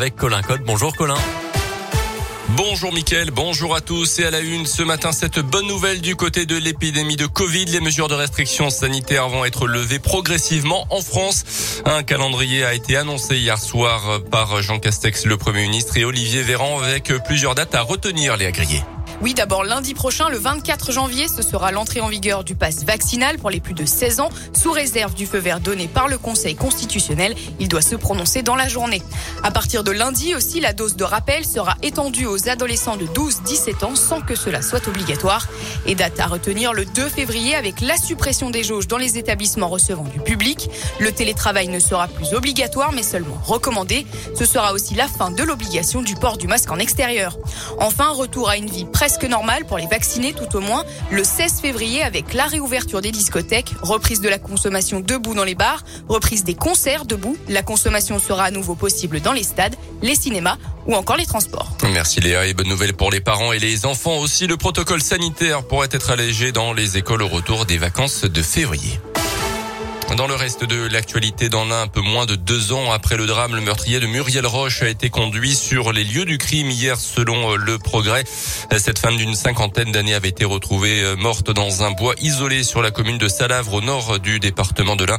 Avec Colin Code. Bonjour Colin. Bonjour Mickaël, bonjour à tous et à la une ce matin cette bonne nouvelle du côté de l'épidémie de Covid. Les mesures de restriction sanitaire vont être levées progressivement en France. Un calendrier a été annoncé hier soir par Jean Castex, le Premier ministre, et Olivier Véran avec plusieurs dates à retenir les agriers. Oui, d'abord lundi prochain, le 24 janvier, ce sera l'entrée en vigueur du pass vaccinal pour les plus de 16 ans, sous réserve du feu vert donné par le Conseil constitutionnel. Il doit se prononcer dans la journée. À partir de lundi aussi, la dose de rappel sera étendue aux adolescents de 12-17 ans sans que cela soit obligatoire. Et date à retenir le 2 février avec la suppression des jauges dans les établissements recevant du public. Le télétravail ne sera plus obligatoire mais seulement recommandé. Ce sera aussi la fin de l'obligation du port du masque en extérieur. Enfin, retour à une vie presque presque normal pour les vaccinés tout au moins le 16 février avec la réouverture des discothèques, reprise de la consommation debout dans les bars, reprise des concerts debout. La consommation sera à nouveau possible dans les stades, les cinémas ou encore les transports. Merci Léa et bonne nouvelle pour les parents et les enfants aussi. Le protocole sanitaire pourrait être allégé dans les écoles au retour des vacances de février. Dans le reste de l'actualité, dans l'un un peu moins de deux ans après le drame, le meurtrier de Muriel Roche a été conduit sur les lieux du crime hier selon euh, le progrès. Cette femme d'une cinquantaine d'années avait été retrouvée euh, morte dans un bois isolé sur la commune de Salavre au nord du département de l'Ain,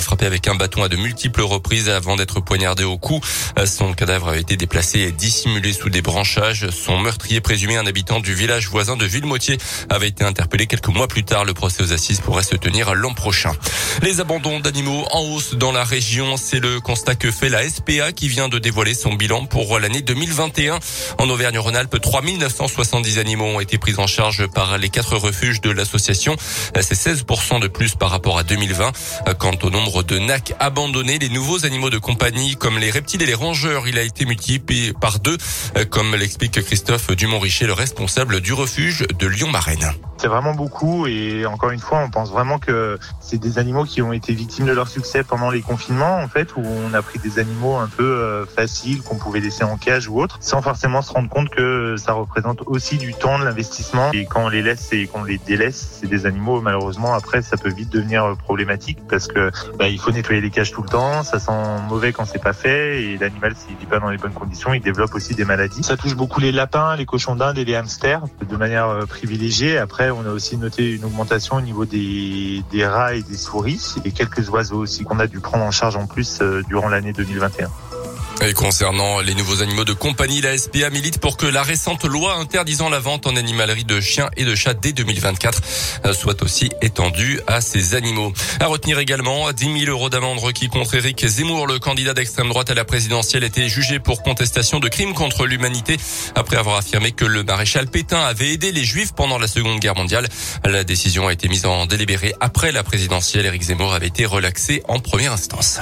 frappée avec un bâton à de multiples reprises avant d'être poignardée au cou. Son cadavre avait été déplacé et dissimulé sous des branchages. Son meurtrier présumé, un habitant du village voisin de Villemotier, avait été interpellé quelques mois plus tard. Le procès aux assises pourrait se tenir l'an prochain. Abandons d'animaux en hausse dans la région. C'est le constat que fait la SPA qui vient de dévoiler son bilan pour l'année 2021. En Auvergne-Rhône-Alpes, 3970 animaux ont été pris en charge par les quatre refuges de l'association. C'est 16% de plus par rapport à 2020. Quant au nombre de NAC abandonnés, les nouveaux animaux de compagnie comme les reptiles et les rongeurs, il a été multiplié par deux, comme l'explique Christophe Dumont-Richer, le responsable du refuge de Lyon-Marraine. C'est vraiment beaucoup et encore une fois, on pense vraiment que c'est des animaux qui ont été victimes de leur succès pendant les confinements, en fait, où on a pris des animaux un peu euh, faciles qu'on pouvait laisser en cage ou autre, sans forcément se rendre compte que ça représente aussi du temps, de l'investissement. Et quand on les laisse et qu'on les délaisse, c'est des animaux, malheureusement, après, ça peut vite devenir euh, problématique parce que bah, il faut nettoyer les cages tout le temps, ça sent mauvais quand c'est pas fait et l'animal, s'il vit pas dans les bonnes conditions, il développe aussi des maladies. Ça touche beaucoup les lapins, les cochons d'Inde et les hamsters de manière euh, privilégiée. Après, on a aussi noté une augmentation au niveau des, des rats et des souris et quelques oiseaux aussi qu'on a dû prendre en charge en plus euh, durant l'année 2021. Et concernant les nouveaux animaux de compagnie, la SPA milite pour que la récente loi interdisant la vente en animalerie de chiens et de chats dès 2024 euh, soit aussi étendue à ces animaux. À retenir également 10 000 euros d'amende requis contre Éric Zemmour, le candidat d'extrême droite à la présidentielle, était jugé pour contestation de crimes contre l'humanité après avoir affirmé que le maréchal Pétain avait aidé les juifs pendant la seconde guerre mondiale. La décision a été mise en délibéré après la présidentielle. Éric Zemmour avait été relaxé en première instance.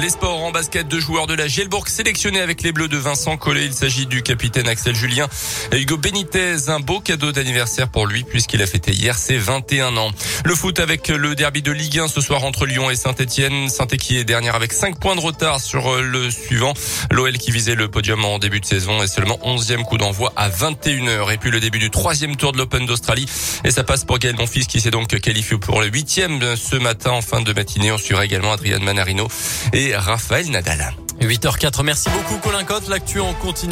Les sports en basket, deux joueurs de la Gielbourg sélectionnés avec les Bleus de Vincent Collet. Il s'agit du capitaine Axel Julien et Hugo Benitez. Un beau cadeau d'anniversaire pour lui puisqu'il a fêté hier ses 21 ans. Le foot avec le derby de Ligue 1 ce soir entre Lyon et Saint-Etienne. Saint-Etienne est dernière avec 5 points de retard sur euh, le suivant. L'OL qui visait le podium en début de saison est seulement 11e coup d'envoi à 21h. Et puis le début du troisième tour de l'Open d'Australie. Et ça passe pour Gaël Monfils qui s'est donc qualifié pour le huitième ce matin en fin de matinée. On suivra également Adrian Manarino et Raphaël Nadal. 8h04. Merci beaucoup Colin Cotte. L'actu en continue.